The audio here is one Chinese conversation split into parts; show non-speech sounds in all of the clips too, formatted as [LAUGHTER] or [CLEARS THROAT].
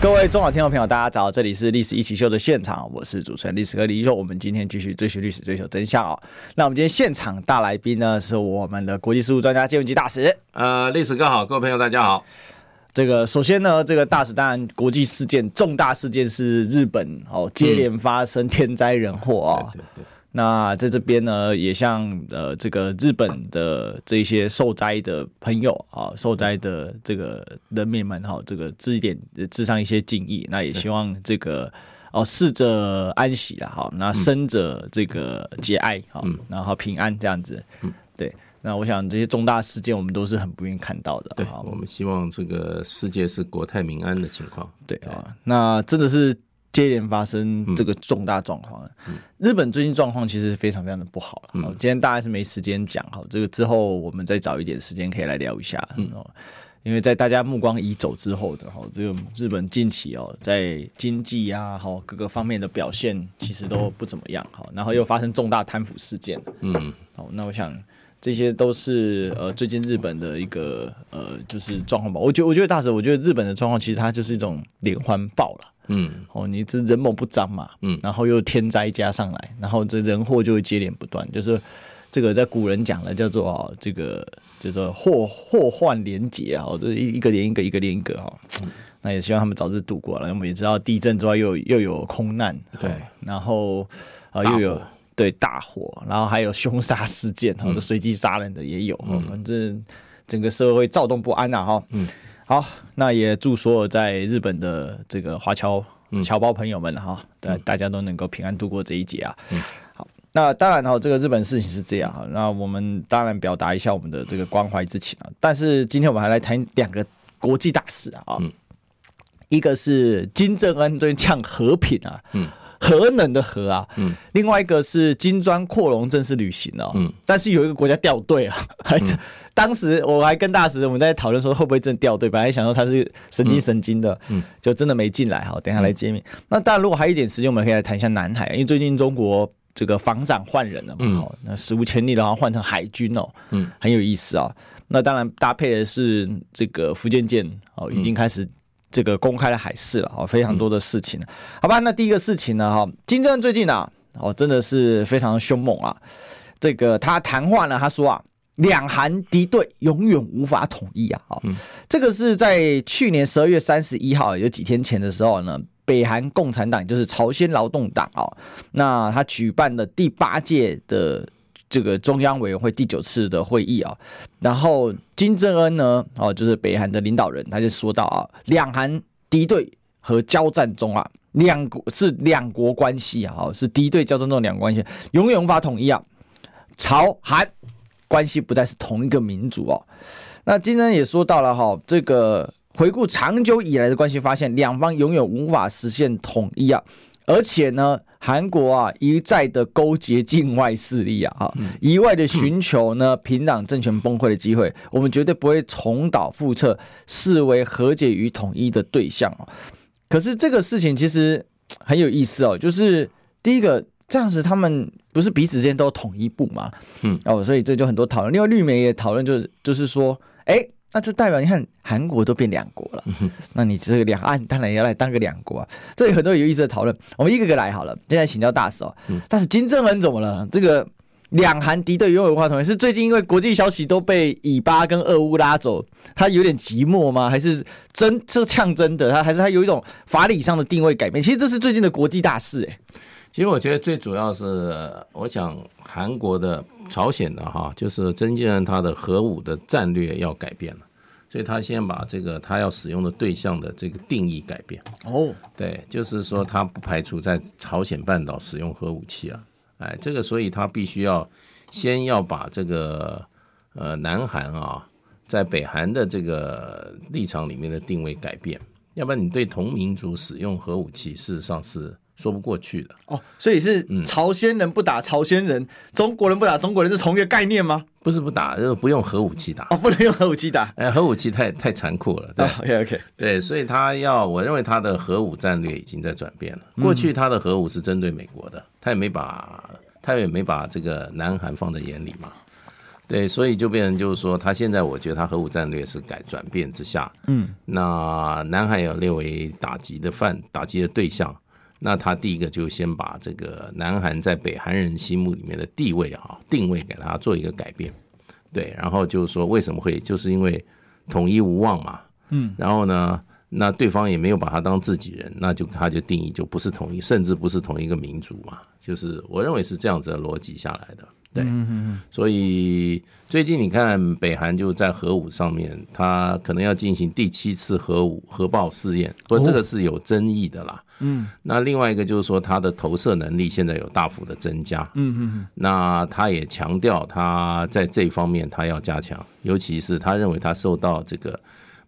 各位中广听众朋友，大家早，这里是《历史一起秀》的现场，我是主持人历史哥李一修。我们今天继续追寻历史，追求真相哦。那我们今天现场大来宾呢，是我们的国际事务专家谢文吉大使。呃，历史哥好，各位朋友大家好。[LAUGHS] 这个首先呢，这个大使当然国际事件重大事件是日本哦，接连发生天灾人祸啊。嗯，对对对。那在这边呢，也向呃这个日本的这些受灾的朋友啊，受灾的这个人民们哈，这个致一点致上一些敬意。那也希望这个哦逝者安息了哈，那生者这个节哀哈，然后平安这样子。对。那我想这些重大事件我们都是很不愿意看到的。对，我们希望这个世界是国泰民安的情况。对啊，那真的是。接连发生这个重大状况，日本最近状况其实非常非常的不好了。嗯、今天大概是没时间讲哈，这个之后我们再找一点时间可以来聊一下。嗯，因为在大家目光移走之后的哈，这个日本近期哦，在经济啊哈各个方面的表现其实都不怎么样哈，然后又发生重大贪腐事件。嗯，好，那我想这些都是呃最近日本的一个呃就是状况吧。我觉我觉得大使，我觉得日本的状况其实它就是一种连环爆了。嗯，哦，你这人猛不彰嘛，嗯，然后又天灾加上来，然后这人祸就会接连不断，就是这个在古人讲的叫做啊，这个叫做祸祸患连结啊，这一一个连一个，一个连一个哈，嗯，那也希望他们早日度过了。我们也知道地震之外又又有空难，对，然后啊又有对大火，然后还有凶杀事件，哈，这随机杀人的也有，反正整个社会躁动不安呐，哈，嗯。好，那也祝所有在日本的这个华侨侨胞朋友们哈，大、嗯、大家都能够平安度过这一劫啊。嗯、好，那当然哈，这个日本事情是这样哈，那我们当然表达一下我们的这个关怀之情啊。但是今天我们还来谈两个国际大事啊，嗯、一个是金正恩对呛和平啊，嗯。核能的核啊，嗯，另外一个是金砖扩容正式履行了，嗯，但是有一个国家掉队啊，还、嗯、当时我还跟大使我们在讨论说会不会真的掉队，本来想说他是神经神经的，嗯，就真的没进来哈，等一下来揭秘。嗯、那当然如果还有一点时间，我们可以来谈一下南海，因为最近中国这个防长换人了嘛，嗯，那史无前例的话换成海军哦，嗯，很有意思啊。那当然搭配的是这个福建舰哦，已经开始。这个公开的海事了，哦，非常多的事情，好吧。那第一个事情呢，哈，金正恩最近啊，哦，真的是非常凶猛啊。这个他谈话呢，他说啊，两韩敌对永远无法统一啊，哦，这个是在去年十二月三十一号，有几天前的时候呢，北韩共产党就是朝鲜劳动党啊，那他举办的第八届的。这个中央委员会第九次的会议啊，然后金正恩呢，哦，就是北韩的领导人，他就说到啊，两韩敌对和交战中啊，两国是两国关系啊，是敌对交战中两国关系，永远无法统一啊，朝韩关系不再是同一个民族哦。那金正恩也说到了哈，这个回顾长久以来的关系，发现两方永远无法实现统一啊。而且呢，韩国啊一再的勾结境外势力啊，哈，一味的寻求呢平壤政权崩溃的机会，我们绝对不会重蹈覆辙，视为和解与统一的对象。可是这个事情其实很有意思哦，就是第一个这样子，他们不是彼此之间都有统一部吗？嗯，哦，所以这就很多讨论。另外绿媒也讨论，就是就是说，哎。那就代表你看韩国都变两国了，那你这个两岸当然也要来当个两国啊。这里很多有意思的讨论，我们一个个来好了。现在请教大使哦，但是金正恩怎么了？这个两韩敌对永远无法统一，是最近因为国际消息都被以巴跟俄乌拉走，他有点寂寞吗？还是真这呛真的？他还是他有一种法理上的定位改变？其实这是最近的国际大事哎。其实我觉得最主要是，我想韩国的。朝鲜的哈，就是真正他的核武的战略要改变了，所以他先把这个他要使用的对象的这个定义改变。哦，对，就是说他不排除在朝鲜半岛使用核武器啊，哎，这个所以他必须要先要把这个呃南韩啊，在北韩的这个立场里面的定位改变，要不然你对同民族使用核武器，事实上是说不过去的。哦，所以是朝鲜人不打朝鲜人，嗯、中国人不打中国人，是同一个概念吗？不是不打，就是不用核武器打。哦，不能用核武器打。哎，核武器太太残酷了。对、OK。对，所以他要，我认为他的核武战略已经在转变了。过去他的核武是针对美国的，他也没把他也没把这个南韩放在眼里嘛。对，所以就变成就是说，他现在我觉得他核武战略是改转变之下，嗯，那南韩有列为打击的范打击的对象，那他第一个就先把这个南韩在北韩人心目里面的地位啊定位给他做一个改变，对，然后就是说为什么会就是因为统一无望嘛，嗯，然后呢，那对方也没有把他当自己人，那就他就定义就不是统一，甚至不是同一个民族嘛，就是我认为是这样子的逻辑下来的。对，所以最近你看，北韩就在核武上面，它可能要进行第七次核武核爆试验，不过这个是有争议的啦。嗯，那另外一个就是说，它的投射能力现在有大幅的增加。嗯嗯，那他也强调，他在这方面他要加强，尤其是他认为他受到这个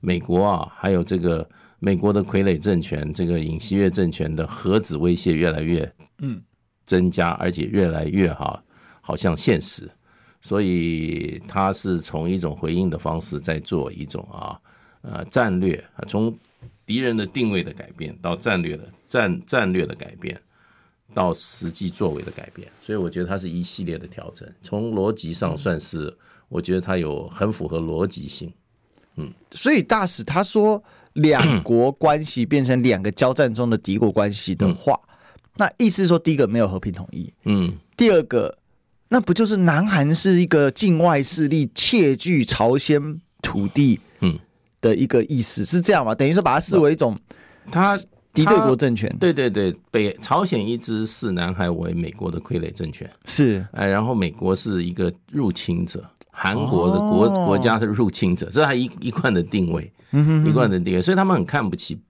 美国啊，还有这个美国的傀儡政权，这个尹锡悦政权的核子威胁越来越嗯增加，而且越来越好。好像现实，所以他是从一种回应的方式在做一种啊呃战略，从敌人的定位的改变到战略的战战略的改变，到实际作为的改变，所以我觉得它是一系列的调整。从逻辑上算是，我觉得它有很符合逻辑性。嗯，所以大使他说两国关系变成两个交战中的敌国关系的话，那意思是说第一个没有和平统一，嗯，第二个。那不就是南韩是一个境外势力窃据朝鲜土地，嗯，的一个意思是这样吗？等于说把它视为一种他敌对国政权。对对对，北朝鲜一直视南韩为美国的傀儡政权，是哎，然后美国是一个入侵者，韩国的国、哦、国家的入侵者，这是他一一贯的定位，嗯哼，一贯的定位，所以他们很看不起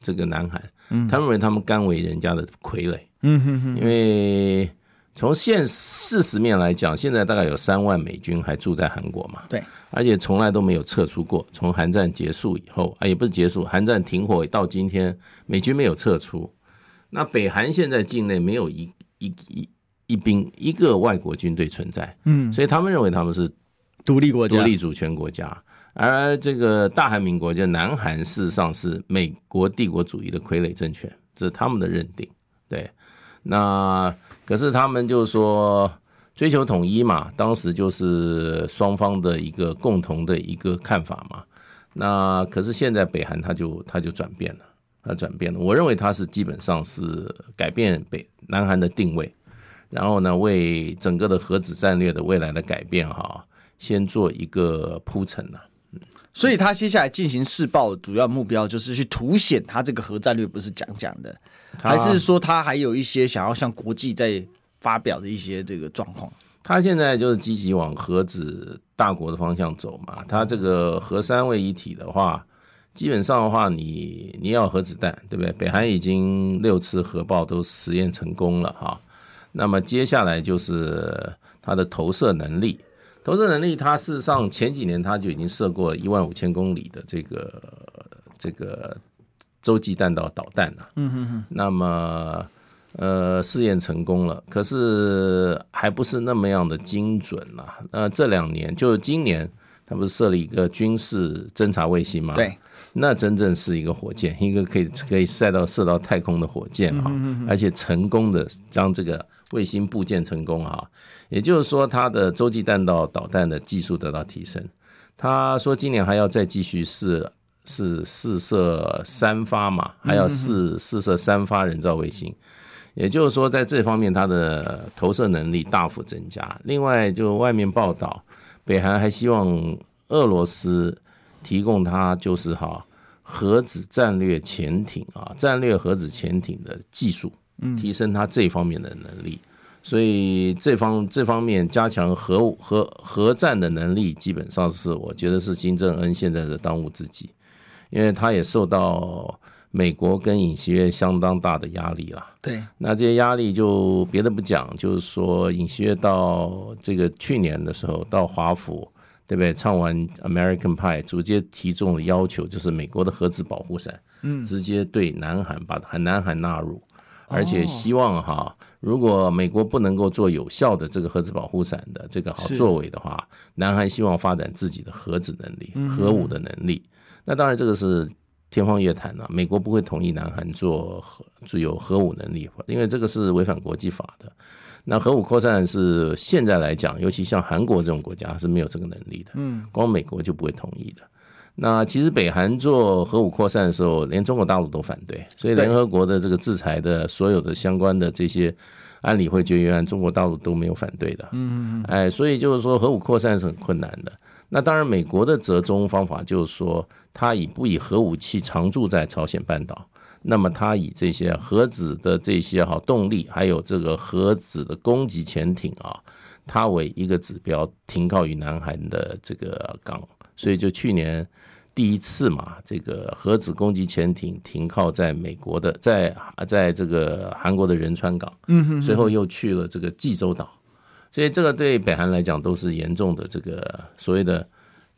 这个南韩，嗯，他们认为他们甘为人家的傀儡，嗯哼哼，因为。从现事实面来讲，现在大概有三万美军还住在韩国嘛？对，而且从来都没有撤出过。从韩战结束以后，啊，也不是结束，韩战停火到今天，美军没有撤出。那北韩现在境内没有一一一一兵一个外国军队存在，嗯，所以他们认为他们是独立国家、独立主权国家。而这个大韩民国，就南韩，事实上是美国帝国主义的傀儡政权，这是他们的认定。对，那。可是他们就说追求统一嘛，当时就是双方的一个共同的一个看法嘛。那可是现在北韩他就他就转变了，他转变了。我认为他是基本上是改变北南韩的定位，然后呢，为整个的核子战略的未来的改变哈，先做一个铺陈了。所以他接下来进行试爆主要目标就是去凸显他这个核战略不是讲讲的，还是说他还有一些想要向国际在发表的一些这个状况？他现在就是积极往核子大国的方向走嘛。他这个核三位一体的话，基本上的话你，你你要核子弹，对不对？北韩已经六次核爆都实验成功了哈。那么接下来就是它的投射能力。投射能力，它事实上前几年它就已经射过一万五千公里的这个这个洲际弹道导弹啊。嗯哼哼。那么呃试验成功了，可是还不是那么样的精准啊。那，这两年就今年，他不是设了一个军事侦察卫星吗？对。那真正是一个火箭，一个可以可以射到射到太空的火箭啊，而且成功的将这个卫星部件成功啊。也就是说，它的洲际弹道导弹的技术得到提升。他说，今年还要再继续试试试射三发嘛，还要试试射三发人造卫星。也就是说，在这方面，它的投射能力大幅增加。另外，就外面报道，北韩还希望俄罗斯提供它就是哈核子战略潜艇啊，战略核子潜艇的技术，提升它这方面的能力。所以这方这方面加强核核核战的能力，基本上是我觉得是金正恩现在的当务之急，因为他也受到美国跟尹锡悦相当大的压力了。对，那这些压力就别的不讲，就是说尹锡悦到这个去年的时候到华府，对不对？唱完 American Pie，直接提中了要求就是美国的核子保护伞，嗯，直接对南韩把南韩纳入。而且希望哈，如果美国不能够做有效的这个核子保护伞的这个好作为的话，南韩希望发展自己的核子能力、核武的能力。那当然这个是天方夜谭了，美国不会同意南韩做核具有核武能力，因为这个是违反国际法的。那核武扩散是现在来讲，尤其像韩国这种国家是没有这个能力的，嗯，光美国就不会同意的。那其实北韩做核武扩散的时候，连中国大陆都反对，所以联合国的这个制裁的所有的相关的这些安理会决议案，中国大陆都没有反对的。嗯嗯，哎，所以就是说核武扩散是很困难的。那当然，美国的折中方法就是说，它以不以核武器常驻在朝鲜半岛，那么它以这些核子的这些哈动力，还有这个核子的攻击潜艇啊，它为一个指标停靠于南韩的这个港。所以就去年第一次嘛，这个核子攻击潜艇停靠在美国的，在在这个韩国的仁川港，嗯，随后又去了这个济州岛，所以这个对北韩来讲都是严重的这个所谓的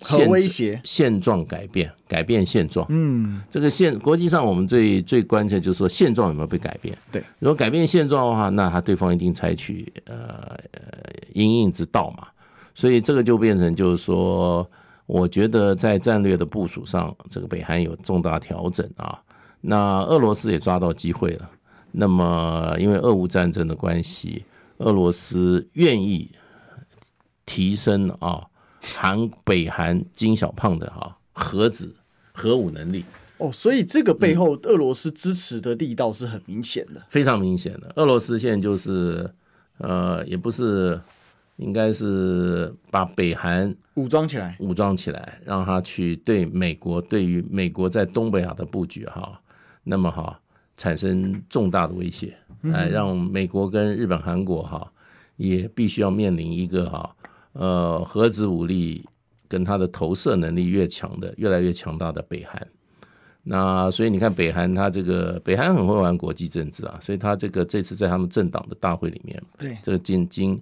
核威胁现状改变，改变现状。嗯，这个现国际上我们最最关键就是说现状有没有被改变？对，如果改变现状的话，那他对方一定采取呃呃因应之道嘛。所以这个就变成就是说。我觉得在战略的部署上，这个北韩有重大调整啊。那俄罗斯也抓到机会了。那么，因为俄乌战争的关系，俄罗斯愿意提升啊韩北韩金小胖的啊核子核武能力。哦，所以这个背后俄罗斯支持的力道是很明显的，非常明显的。俄罗斯现在就是呃，也不是。应该是把北韩武装起来，武装起来，让他去对美国，对于美国在东北亚的布局哈，那么哈产生重大的威胁，来让美国跟日本、韩国哈也必须要面临一个哈呃核子武力跟它的投射能力越强的越来越强大的北韩。那所以你看北韩，他这个北韩很会玩国际政治啊，所以他这个这次在他们政党的大会里面，对这个金金。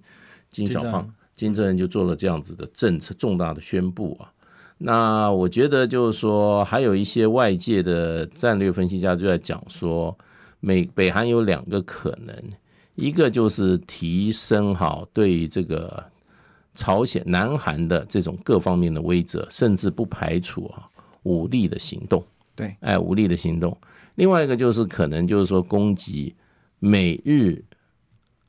金小胖，金正恩就做了这样子的政策重大的宣布啊。那我觉得就是说，还有一些外界的战略分析家就在讲说，美北韩有两个可能，一个就是提升哈对这个朝鲜、南韩的这种各方面的威慑，甚至不排除啊武力的行动。对，哎，武力的行动。另外一个就是可能就是说攻击美日。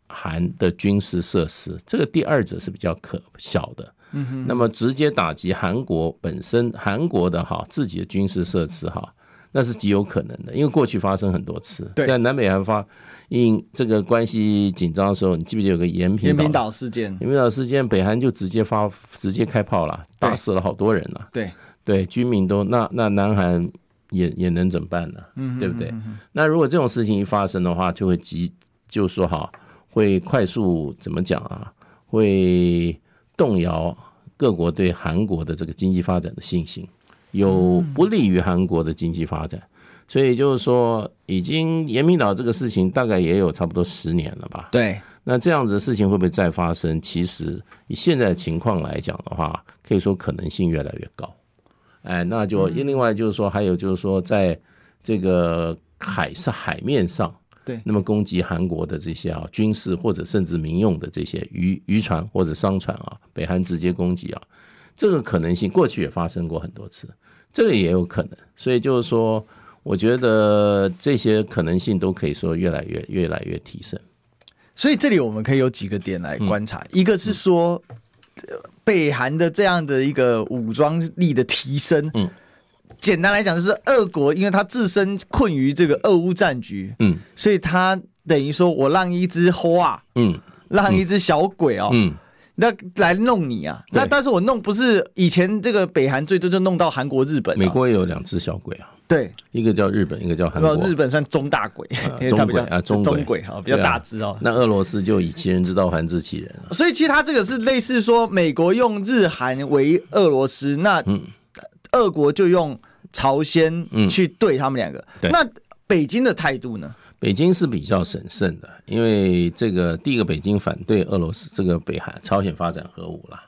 韩的军事设施，这个第二者是比较可小的。嗯哼，那么直接打击韩国本身，韩国的哈自己的军事设施哈，那是极有可能的，因为过去发生很多次。对，在南北韩发因这个关系紧张的时候，你记不记得有个延平延平岛事件？延平岛事件，北韩就直接发直接开炮了，打死了好多人了。对对，居民都那那南韩也也能怎么办呢？嗯，对不对？那如果这种事情一发生的话，就会急就说哈。会快速怎么讲啊？会动摇各国对韩国的这个经济发展的信心，有不利于韩国的经济发展。所以就是说，已经延平岛这个事情大概也有差不多十年了吧？对。那这样子的事情会不会再发生？其实以现在的情况来讲的话，可以说可能性越来越高。哎，那就另外就是说，还有就是说，在这个海是海面上。对，那么攻击韩国的这些啊军事或者甚至民用的这些渔渔船或者商船啊，北韩直接攻击啊，这个可能性过去也发生过很多次，这个也有可能。所以就是说，我觉得这些可能性都可以说越来越越来越提升。所以这里我们可以有几个点来观察，一个是说北韩的这样的一个武装力的提升，嗯。简单来讲，就是俄国，因为他自身困于这个俄乌战局，嗯，所以他等于说我让一只花，嗯，让一只小鬼哦，嗯，那来弄你啊，那但是我弄不是以前这个北韩最多就弄到韩国、日本，美国也有两只小鬼啊，对，一个叫日本，一个叫韩国，日本算中大鬼，[LAUGHS] 中鬼啊，中鬼。哈，比较大只哦。那俄罗斯就以其人之道还治其人，所以其实他这个是类似说美国用日韩为俄罗斯，那嗯。俄国就用朝鲜去对他们两个，嗯，那北京的态度呢？北京是比较审慎的，因为这个第一个，北京反对俄罗斯这个北韩朝鲜发展核武了。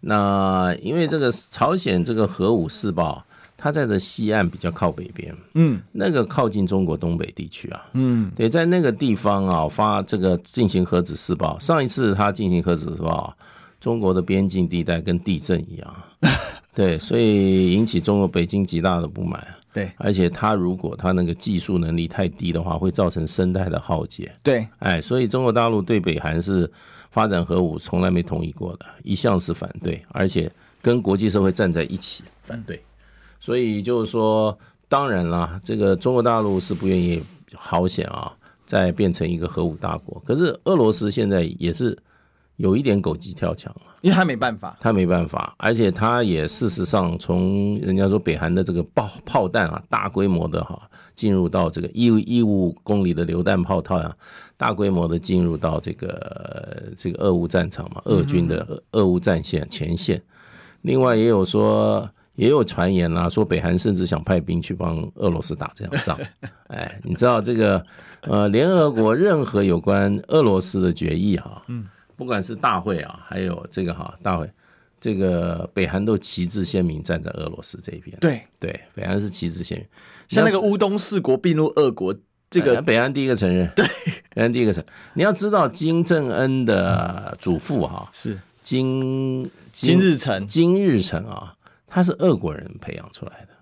那因为这个朝鲜这个核武试爆，它在的西岸比较靠北边，嗯，那个靠近中国东北地区啊，嗯，对，在那个地方啊发这个进行核子试爆。上一次它进行核子试爆，中国的边境地带跟地震一样，[LAUGHS] 对，所以引起中国北京极大的不满。对，而且他如果他那个技术能力太低的话，会造成生态的浩劫。对，哎，所以中国大陆对北韩是发展核武从来没同意过的，一向是反对，而且跟国际社会站在一起反对。所以就是说，当然啦，这个中国大陆是不愿意好险啊，再变成一个核武大国。可是俄罗斯现在也是有一点狗急跳墙了。因为他没办法，他没办法，而且他也事实上从人家说北韩的这个炮炮弹啊，大规模的哈进入到这个一一五公里的榴弹炮套啊，大规模的进入到这个这个俄乌战场嘛，俄军的俄乌战线前线。另外也有说，也有传言啦，说北韩甚至想派兵去帮俄罗斯打这场仗。[LAUGHS] 哎，你知道这个呃，联合国任何有关俄罗斯的决议哈，嗯。不管是大会啊，还有这个哈大会，这个北韩都旗帜鲜明站在俄罗斯这一边。对对，北韩是旗帜鲜明。像那个乌东四国并入俄国，这个、哎、北韩第一个承认。对，北韩第一个承认。你要知道金正恩的祖父哈是金金日成，金日成啊，他是俄国人培养出来的。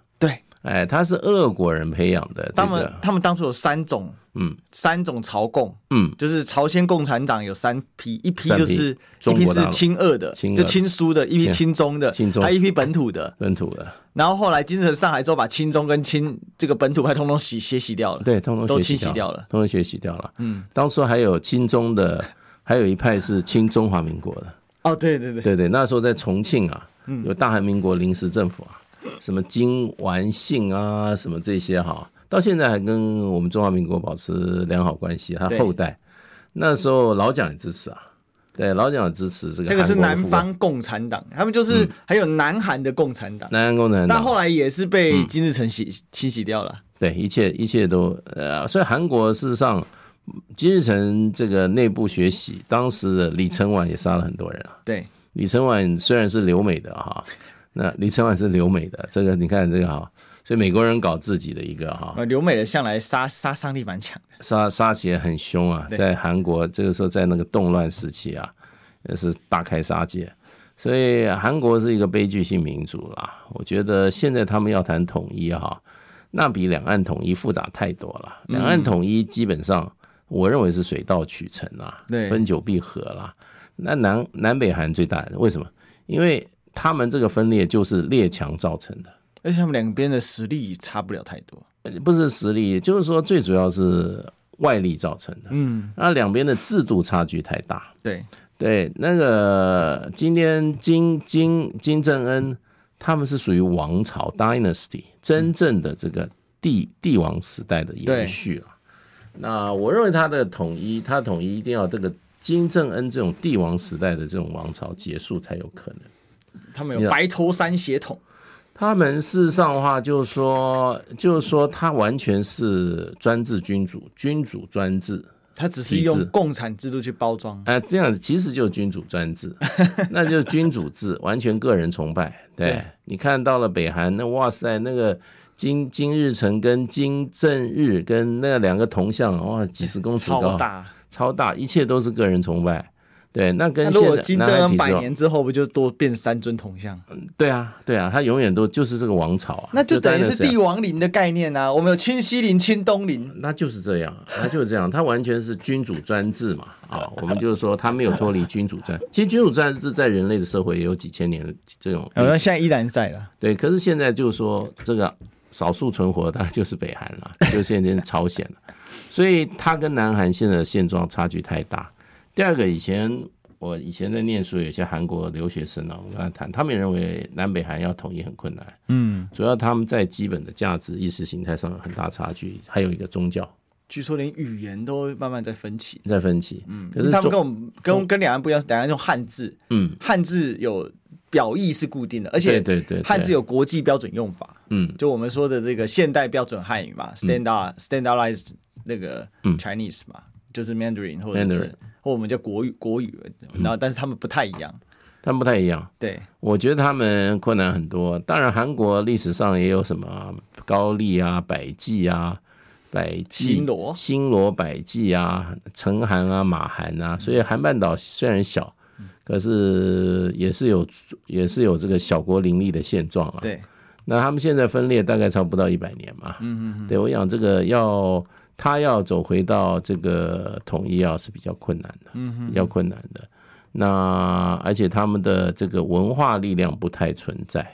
对，哎，他是俄国人培养的、这个。他们他们当初有三种。嗯，三种朝贡，嗯，就是朝鲜共产党有三批，一批就是一批是亲俄的，就亲苏的，一批亲中的，亲中，还有一批本土的，本土的。然后后来金日成上来之后，把亲中跟亲这个本土派通通洗血洗掉了，对，通通都清洗掉了，通通血洗掉了。嗯，当初还有亲中的，还有一派是亲中华民国的。哦，对对对，对对，那时候在重庆啊，有大韩民国临时政府啊，什么金完信啊，什么这些哈。到现在还跟我们中华民国保持良好关系，他后代那时候老蒋也支持啊，对老蒋也支持这个。这个是南方共产党，他们就是还有南韩的共产党，南韩共产党，但后来也是被金日成洗清洗掉了。对，一切一切都呃，所以韩国事实上金日成这个内部学习，当时的李承晚也杀了很多人啊。对，李承晚虽然是留美的哈，那李承晚是留美的，这个你看这个哈。所以美国人搞自己的一个哈，留美的向来杀杀伤力蛮强的，杀杀起来很凶啊，在韩国这个时候在那个动乱时期啊，也是大开杀戒。所以韩国是一个悲剧性民族啦。我觉得现在他们要谈统一哈，那比两岸统一复杂太多了。两岸统一基本上我认为是水到渠成啦，分久必合啦。那南南北韩最大的为什么？因为他们这个分裂就是列强造成的。而且他们两边的实力差不了太多，不是实力，就是说最主要是外力造成的。嗯，那两边的制度差距太大。对对，那个今天金金金正恩他们是属于王朝 dynasty，真正的这个帝帝王时代的延续了。那我认为他的统一，他统一一定要这个金正恩这种帝王时代的这种王朝结束才有可能。他们有白头山血统。他们事实上的话，就是说，就是说，他完全是专制君主，君主专制，他只是用共产制度去包装。哎、呃，这样子其实就是君主专制，[LAUGHS] 那就是君主制，完全个人崇拜。对，对你看到了北韩，那哇塞，那个金金日成跟金正日跟那两个铜像，哇，几十公尺高，超大，超大，一切都是个人崇拜。对，那跟那如果金正恩百年之后不就多变三尊铜像？嗯，对啊，对啊，他永远都就是这个王朝啊，那就等于是帝王陵的概念啊。我们有清西陵、清东陵，那就是这样，那就是这样，他完全是君主专制嘛。啊，我们就是说他没有脱离君主专，其实君主专制在人类的社会也有几千年的这种，好像现在依然在了。对，可是现在就是说这个少数存活的，就是北韩了，就现在朝鲜了，所以他跟南韩现在的现状差距太大。第二个，以前。我以前在念书，有些韩国留学生呢，我跟他谈，他们也认为南北韩要统一很困难。嗯，主要他们在基本的价值、意识形态上有很大差距，还有一个宗教，据说连语言都慢慢在分歧，在分歧。嗯，可是他们跟我们跟跟两岸不一样，两岸用汉字，嗯，汉字有表意是固定的，而且对对对，汉字有国际标准用法。嗯，就我们说的这个现代标准汉语嘛，standard standardized 那个 Chinese 嘛。就是 Mandarin 或者是或我们叫国语国语，然后但是他们不太一样，他们不太一样。对，我觉得他们困难很多。当然，韩国历史上也有什么高丽啊、百济啊、百济、新罗、新罗、百济啊、成韩啊、马韩啊。所以韩半岛虽然小，可是也是有也是有这个小国林立的现状啊。对，那他们现在分裂大概差不到一百年嘛。嗯嗯嗯。对，我想这个要。他要走回到这个统一，啊是比较困难的，嗯，比较困难的。那而且他们的这个文化力量不太存在，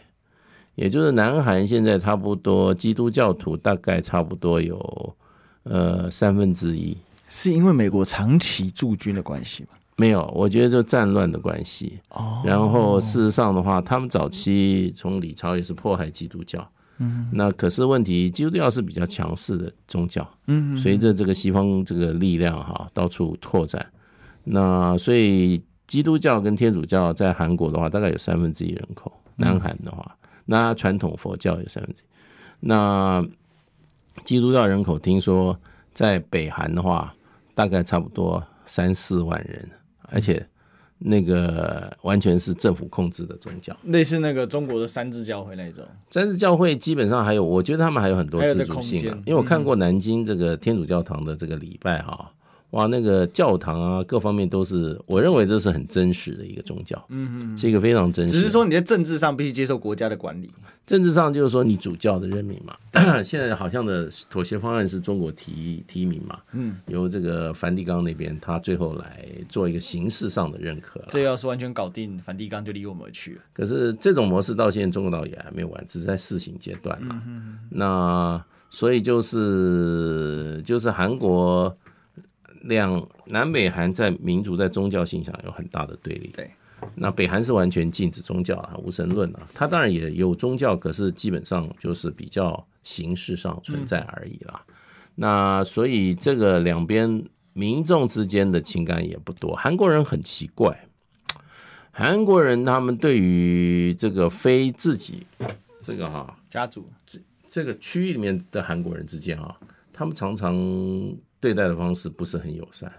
也就是南韩现在差不多基督教徒大概差不多有呃三分之一，是因为美国长期驻军的关系吗？没有，我觉得就战乱的关系。哦，然后事实上的话，他们早期从李朝也是迫害基督教。嗯，那可是问题，基督教是比较强势的宗教。嗯，随着这个西方这个力量哈到处拓展，那所以基督教跟天主教在韩国的话，大概有三分之一人口。南韩的话，那传统佛教有三分之一。那基督教人口听说在北韩的话，大概差不多三四万人，而且。那个完全是政府控制的宗教，类似那个中国的三字教会那种。三字教会基本上还有，我觉得他们还有很多自主性啊，因为我看过南京这个天主教堂的这个礼拜哈。哇，那个教堂啊，各方面都是，我认为这是很真实的一个宗教，嗯嗯，是一个非常真实。只是说你在政治上必须接受国家的管理，政治上就是说你主教的任命嘛。[CLEARS THROAT] 现在好像的妥协方案是中国提提名嘛，嗯，由这个梵蒂冈那边他最后来做一个形式上的认可。这要是完全搞定，梵蒂冈就离我们而去了。可是这种模式到现在中国倒也还没完，只是在试行阶段嘛。嗯，那所以就是就是韩国。两南北韩在民族在宗教性上有很大的对立。对，那北韩是完全禁止宗教啊，无神论啊。他当然也有宗教，可是基本上就是比较形式上存在而已啦。嗯、那所以这个两边民众之间的情感也不多。韩国人很奇怪，韩国人他们对于这个非自己这个哈家族这这个区域里面的韩国人之间啊，他们常常。对待的方式不是很友善，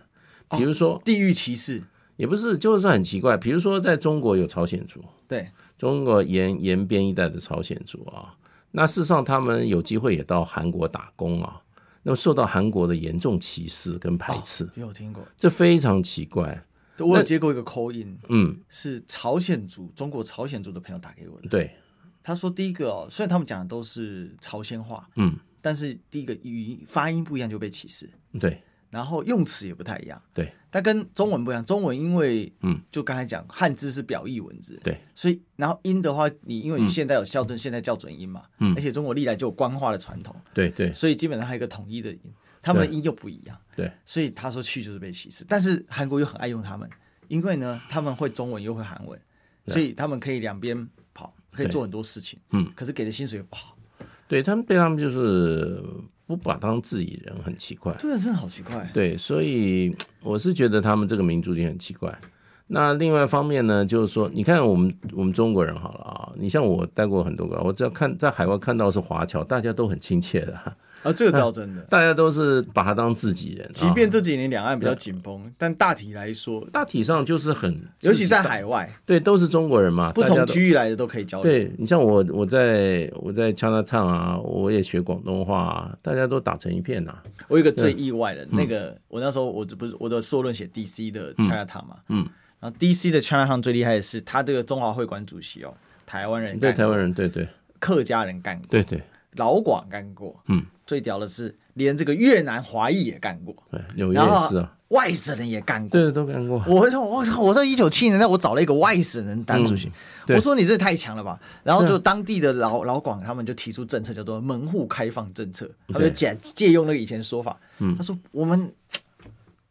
比如说、哦、地域歧视，也不是，就是很奇怪。比如说，在中国有朝鲜族，对，中国延延边一带的朝鲜族啊，那事实上他们有机会也到韩国打工啊，那么受到韩国的严重歧视跟排斥，哦、有听过？这非常奇怪。我有接过一个 call in，嗯，是朝鲜族，中国朝鲜族的朋友打给我的，对，他说第一个哦，虽然他们讲的都是朝鲜话，嗯。但是第一个语音发音不一样就被歧视，对，然后用词也不太一样，对，它跟中文不一样。中文因为嗯，就刚才讲汉字是表意文字，对，所以然后音的话，你因为你现在有校正，现在校准音嘛，嗯，而且中国历来就有官话的传统，对对，所以基本上还有一个统一的音，他们的音又不一样，对，所以他说去就是被歧视，但是韩国又很爱用他们，因为呢他们会中文又会韩文，所以他们可以两边跑，可以做很多事情，嗯，可是给的薪水又不好，对他们对他们就是。不把他当自己人很奇怪，对，真的好奇怪。对，所以我是觉得他们这个民族就很奇怪。那另外一方面呢，就是说，你看我们我们中国人好了啊，你像我待过很多个，我只要看在海外看到是华侨，大家都很亲切的。啊，这个倒真的，[LAUGHS] 大家都是把他当自己人。即便这几年两岸比较紧绷，但大体来说，大体上就是很，尤其在海外，对，都是中国人嘛，不同区域来的都可以交流。对，你像我，我在我在 Chinatown 啊，我也学广东话，大家都打成一片呐。我有一个最意外的，那个我那时候我这不是我的硕论写 DC 的 Chinatown 嘛，嗯，然后 DC 的 Chinatown 最厉害的是他这个中华会馆主席哦，台湾人，对台湾人，对对，客家人干过，对对，老广干过，嗯，最屌的是。连这个越南华裔也干过，对，纽约也是啊，外省人也干过，对，都干过。我说我我说一九七零年代我找了一个外省人当主席，嗯、我说你这太强了吧。然后就当地的老老广他们就提出政策叫做门户开放政策，他们就借借用那个以前说法，嗯、他说我们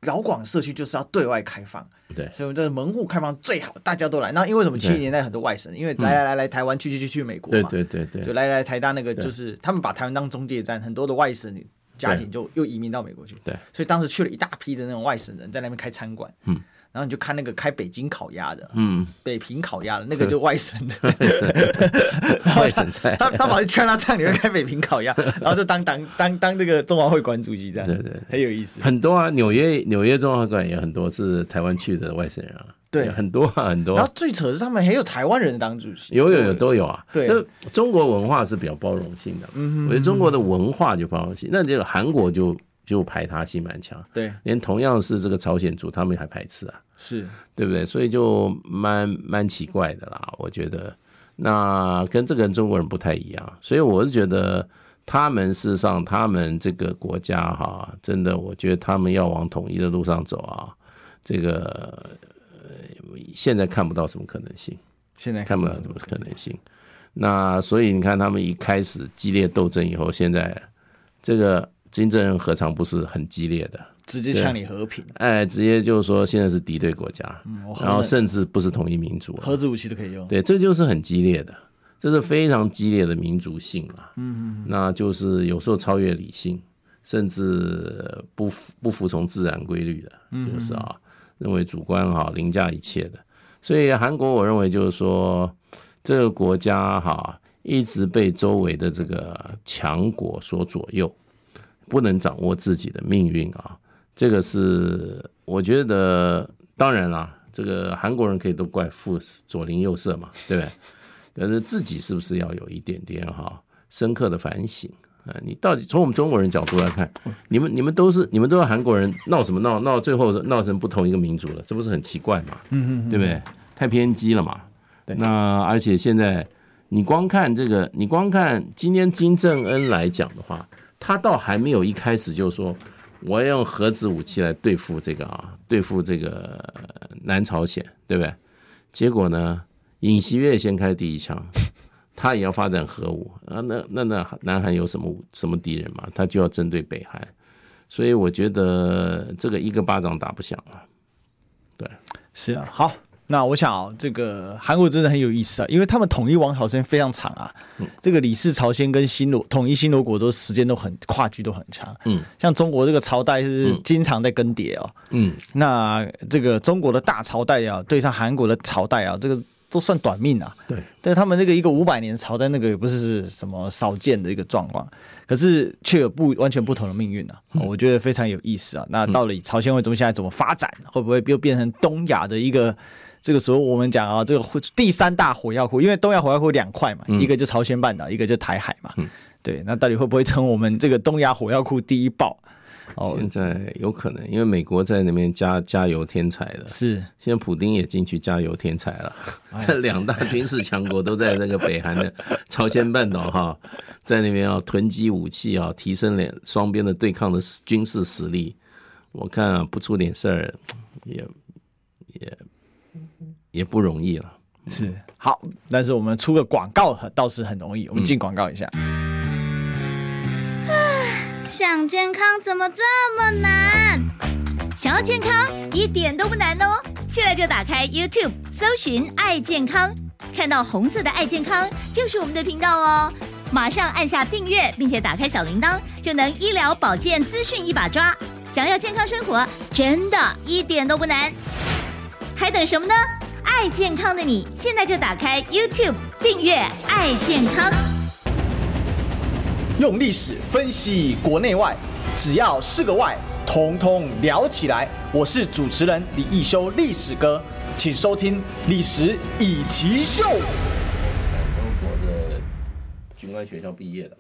饶广社区就是要对外开放，对，所以我们这个门户开放最好，大家都来。那因为什么？七十年代很多外省，因为来来来来台湾去去去去美国嘛，对对对对，就来来台大那个就是他们把台湾当中介站，很多的外省女。家庭就又移民到美国去，对，所以当时去了一大批的那种外省人在那边开餐馆，嗯，然后你就看那个开北京烤鸭的，嗯，北平烤鸭的那个就外省的，[LAUGHS] 外省菜，他他跑去 Chinatown 里面开北平烤鸭，[LAUGHS] 然后就当当当当这个中华会馆主席这样，对对，很有意思。很多啊，纽约纽约中华会馆也很多是台湾去的外省人啊，对，很多啊很多。然后最扯的是他们还有台湾人当主席，有有有都有啊。对，中国文化是比较包容性的，嗯，我觉得中国的文化就包容性，那这个韩国就就排他性蛮强，对，连同样是这个朝鲜族，他们还排斥啊，是对不对？所以就蛮蛮奇怪的啦，我觉得。那跟这个人中国人不太一样，所以我是觉得他们事实上，他们这个国家哈，真的，我觉得他们要往统一的路上走啊，这个呃现在看不到什么可能性，现在看不到什么可能性。那所以你看，他们一开始激烈斗争以后，现在这个金正恩何尝不是很激烈的？直接呛你和平，哎，直接就是说现在是敌对国家，嗯、然后甚至不是统一民族，核子武器都可以用。对，这就是很激烈的，这是非常激烈的民族性啊。嗯嗯，那就是有时候超越理性，甚至不服不服从自然规律的，就是啊，认为主观哈凌驾一切的。所以韩国，我认为就是说这个国家哈一直被周围的这个强国所左右，不能掌握自己的命运啊。这个是我觉得，当然啦，这个韩国人可以都怪父左邻右舍嘛，对不对？[LAUGHS] 可是自己是不是要有一点点哈深刻的反省啊？你到底从我们中国人角度来看，你们你们都是你们都是韩国人，闹什么闹？闹最后闹成不同一个民族了，这不是很奇怪嘛？嗯嗯，对不对？太偏激了嘛？对。那而且现在你光看这个，你光看今天金正恩来讲的话，他倒还没有一开始就说。我要用核子武器来对付这个啊，对付这个南朝鲜，对不对？结果呢，尹锡悦先开第一枪，他也要发展核武啊。那那那南韩有什么什么敌人嘛？他就要针对北韩，所以我觉得这个一个巴掌打不响啊。对，是啊，好。那我想啊，这个韩国真的很有意思啊，因为他们统一王朝时间非常长啊。嗯，这个李氏朝鲜跟新罗统一新罗国都时间都很跨距都很长。嗯，像中国这个朝代是经常在更迭哦。嗯，那这个中国的大朝代啊，对上韩国的朝代啊，这个都算短命啊。对，但是他们这个一个五百年的朝代，那个也不是是什么少见的一个状况，可是却有不完全不同的命运啊。我觉得非常有意思啊。那到底朝鲜会怎么现在怎么发展？会不会又变成东亚的一个？这个时候我们讲啊，这个第三大火药库，因为东亚火药库两块嘛，嗯、一个就朝鲜半岛，一个就台海嘛。嗯、对，那到底会不会成我们这个东亚火药库第一爆？哦，现在有可能，因为美国在那边加加油添柴了。是，现在普丁也进去加油添柴了。这 [LAUGHS] 两大军事强国都在那个北韩的 [LAUGHS] 朝鲜半岛哈，在那边要囤积武器啊，提升两双边的对抗的军事实力。我看啊，不出点事儿也也。也不容易了，是好，但是我们出个广告倒是很容易，我们进广告一下。嗯、想健康怎么这么难？想要健康一点都不难哦，现在就打开 YouTube 搜寻“爱健康”，看到红色的“爱健康”就是我们的频道哦，马上按下订阅，并且打开小铃铛，就能医疗保健资讯一把抓。想要健康生活，真的一点都不难，还等什么呢？爱健康的你，现在就打开 YouTube 订阅“爱健康”，用历史分析国内外，只要是个“外”，统统聊起来。我是主持人李易修，历史哥，请收听《历史以奇秀》。中国的军官学校毕业的，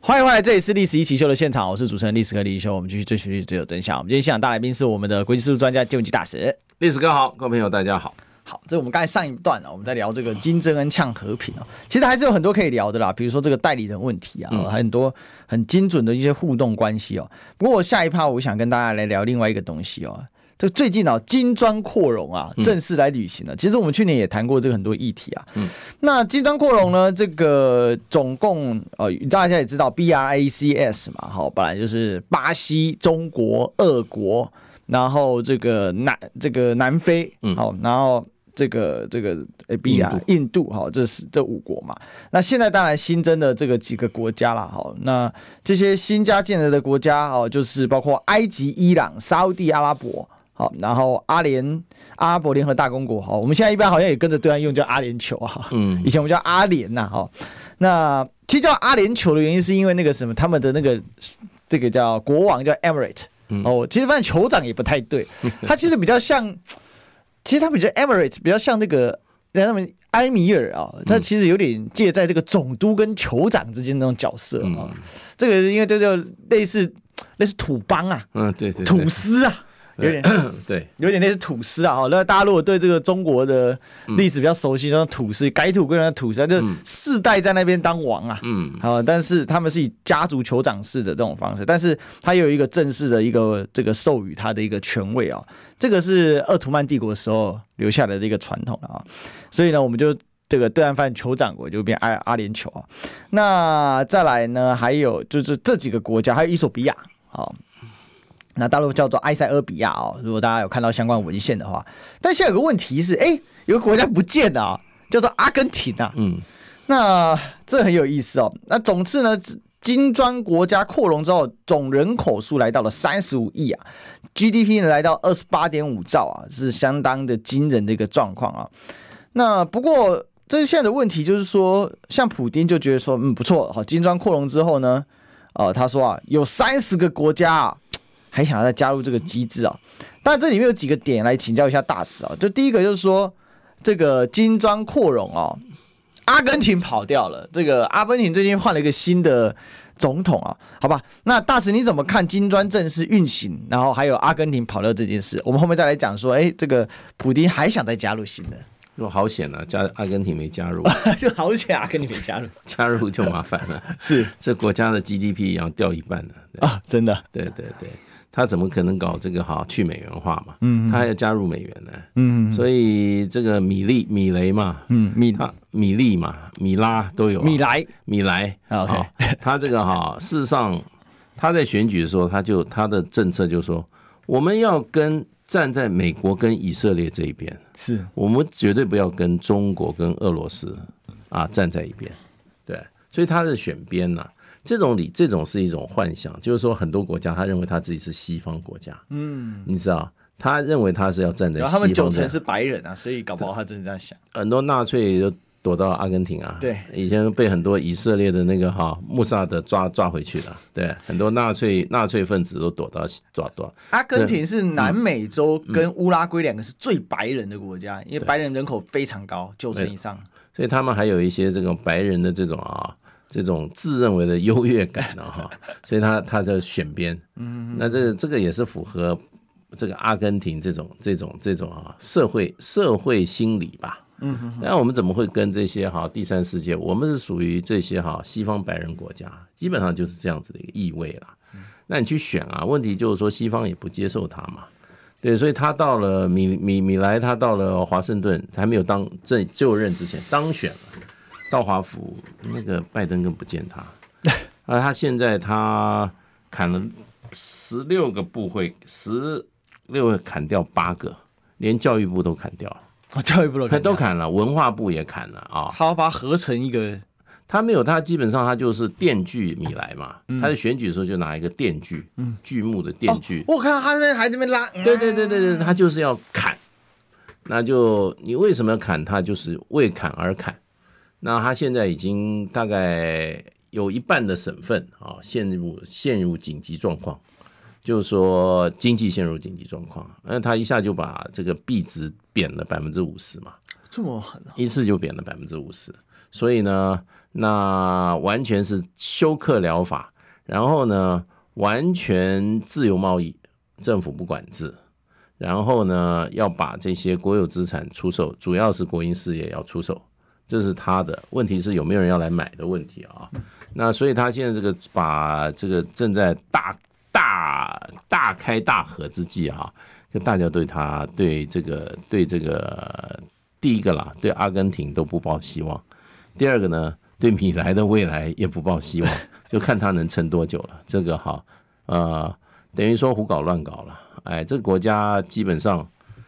欢迎回来，这里是《历史一起秀》的现场，我是主持人历史哥李易修，我们继续追寻历史，最有真相。我们今天现场大来宾是我们的国际事务专家金文基大使，历史哥好，各位朋友大家好。好，这我们刚才上一段啊，我们在聊这个金正恩呛和平啊，其实还是有很多可以聊的啦，比如说这个代理人问题啊，还很多很精准的一些互动关系哦。不过我下一趴我想跟大家来聊另外一个东西哦，这最近啊金砖扩容啊正式来履行了。其实我们去年也谈过这个很多议题啊。嗯。那金砖扩容呢，这个总共呃大家也知道 BRICS 嘛，好，本来就是巴西、中国、俄国，然后这个南这个南非，好，然后。这个这个 A B 啊，印度哈，这是这五国嘛。那现在当然新增的这个几个国家了哈。那这些新加进来的国家哦，就是包括埃及、伊朗、沙乌地阿拉伯，好，然后阿联阿拉伯联合大公国哈。我们现在一般好像也跟着对岸用叫阿联酋啊。嗯，以前我们叫阿联呐哈。那其实叫阿联酋的原因是因为那个什么，他们的那个这个叫国王叫 Emirate。哦，其实发现酋长也不太对，[LAUGHS] 他其实比较像。其实他比较 Emirates 比较像那个，他们埃米尔啊，他其实有点介在这个总督跟酋长之间那种角色啊。嗯、这个因为这就类似类似土邦啊，嗯，对对，对，土司啊。有点 [CLEARS THROAT] 对，有点类似土司啊，那大家如果对这个中国的历史比较熟悉，说土司改土归的土司，就是世代在那边当王啊，嗯，好，但是他们是以家族酋长式的这种方式，但是他有一个正式的一个这个授予他的一个权位啊，这个是鄂图曼帝国的时候留下来的一个传统啊，所以呢，我们就这个对岸犯酋长国就变阿阿联酋啊，那再来呢，还有就是这几个国家，还有伊索比亚。啊。那大陆叫做埃塞俄比亚哦，如果大家有看到相关文献的话，但现在有个问题是，哎、欸，有个国家不见了啊，叫做阿根廷啊。嗯，那这很有意思哦。那总之呢，金砖国家扩容之后，总人口数来到了三十五亿啊，GDP 呢来到二十八点五兆啊，是相当的惊人的一个状况啊。那不过这现在的问题就是说，像普丁就觉得说，嗯，不错，好，金砖扩容之后呢，呃，他说啊，有三十个国家啊。还想要再加入这个机制啊？但这里面有几个点来请教一下大使啊。就第一个就是说，这个金砖扩容啊，阿根廷跑掉了。这个阿根廷最近换了一个新的总统啊，好吧？那大使你怎么看金砖正式运行？然后还有阿根廷跑掉这件事，我们后面再来讲说，哎，这个普丁还想再加入新的，就好险啊，加阿根廷没加入，[LAUGHS] 就好险阿根廷没加入，[LAUGHS] 加入就麻烦了。[LAUGHS] 是这国家的 GDP 要掉一半了啊，真的，对对对。他怎么可能搞这个好去美元化嘛？嗯，他还要加入美元呢。嗯，所以这个米利、米雷嘛，嗯，米他米利嘛，米拉都有。米莱、米莱，OK。[LAUGHS] 他这个哈，事实上他在选举的时候，他就他的政策就是说，我们要跟站在美国跟以色列这一边，是我们绝对不要跟中国跟俄罗斯啊站在一边。对，所以他的选边呐。这种理，这种是一种幻想，就是说很多国家他认为他自己是西方国家，嗯，你知道，他认为他是要站在西方，他们九成是白人啊，所以搞不好他真的这样想。很多纳粹都躲到阿根廷啊，对，以前被很多以色列的那个哈穆萨德抓抓回去了，对，很多纳粹纳粹分子都躲到抓抓。阿根廷是南美洲跟乌拉圭两个是最白人的国家，因为白人人口非常高，九成以上，所以他们还有一些这种白人的这种啊。这种自认为的优越感呢，哈，[LAUGHS] 所以他他的选边，嗯，那这个这个也是符合这个阿根廷这种这种这种啊社会社会心理吧，嗯哼，那我们怎么会跟这些哈第三世界？我们是属于这些哈西方白人国家，基本上就是这样子的一个意味了。那你去选啊，问题就是说西方也不接受他嘛，对，所以他到了米米米莱，他到了华盛顿，还没有当正就任之前当选了。到华府，那个拜登更不见他，而他现在他砍了十六个部会，十六个砍掉八个，连教育部都砍掉了。哦，教育部都砍都砍了，文化部也砍了啊。他要把它合成一个，他没有，他基本上他就是电锯米莱嘛。他在选举的时候就拿一个电锯，嗯，锯木的电锯。我看他那边还在那边拉。对对对对对，他就是要砍。那就你为什么要砍他？就是为砍而砍。那他现在已经大概有一半的省份啊陷入陷入紧急状况，就是说经济陷入紧急状况。那他一下就把这个币值贬了百分之五十嘛，这么狠啊！一次就贬了百分之五十，所以呢，那完全是休克疗法，然后呢，完全自由贸易，政府不管制，然后呢，要把这些国有资产出售，主要是国营事业要出售。这是他的问题，是有没有人要来买的问题啊？那所以他现在这个把这个正在大大大开大合之际啊，就大家对他对这个对这个第一个啦，对阿根廷都不抱希望；第二个呢，对米莱的未来也不抱希望，[LAUGHS] 就看他能撑多久了。这个哈呃，等于说胡搞乱搞了。哎，这个国家基本上。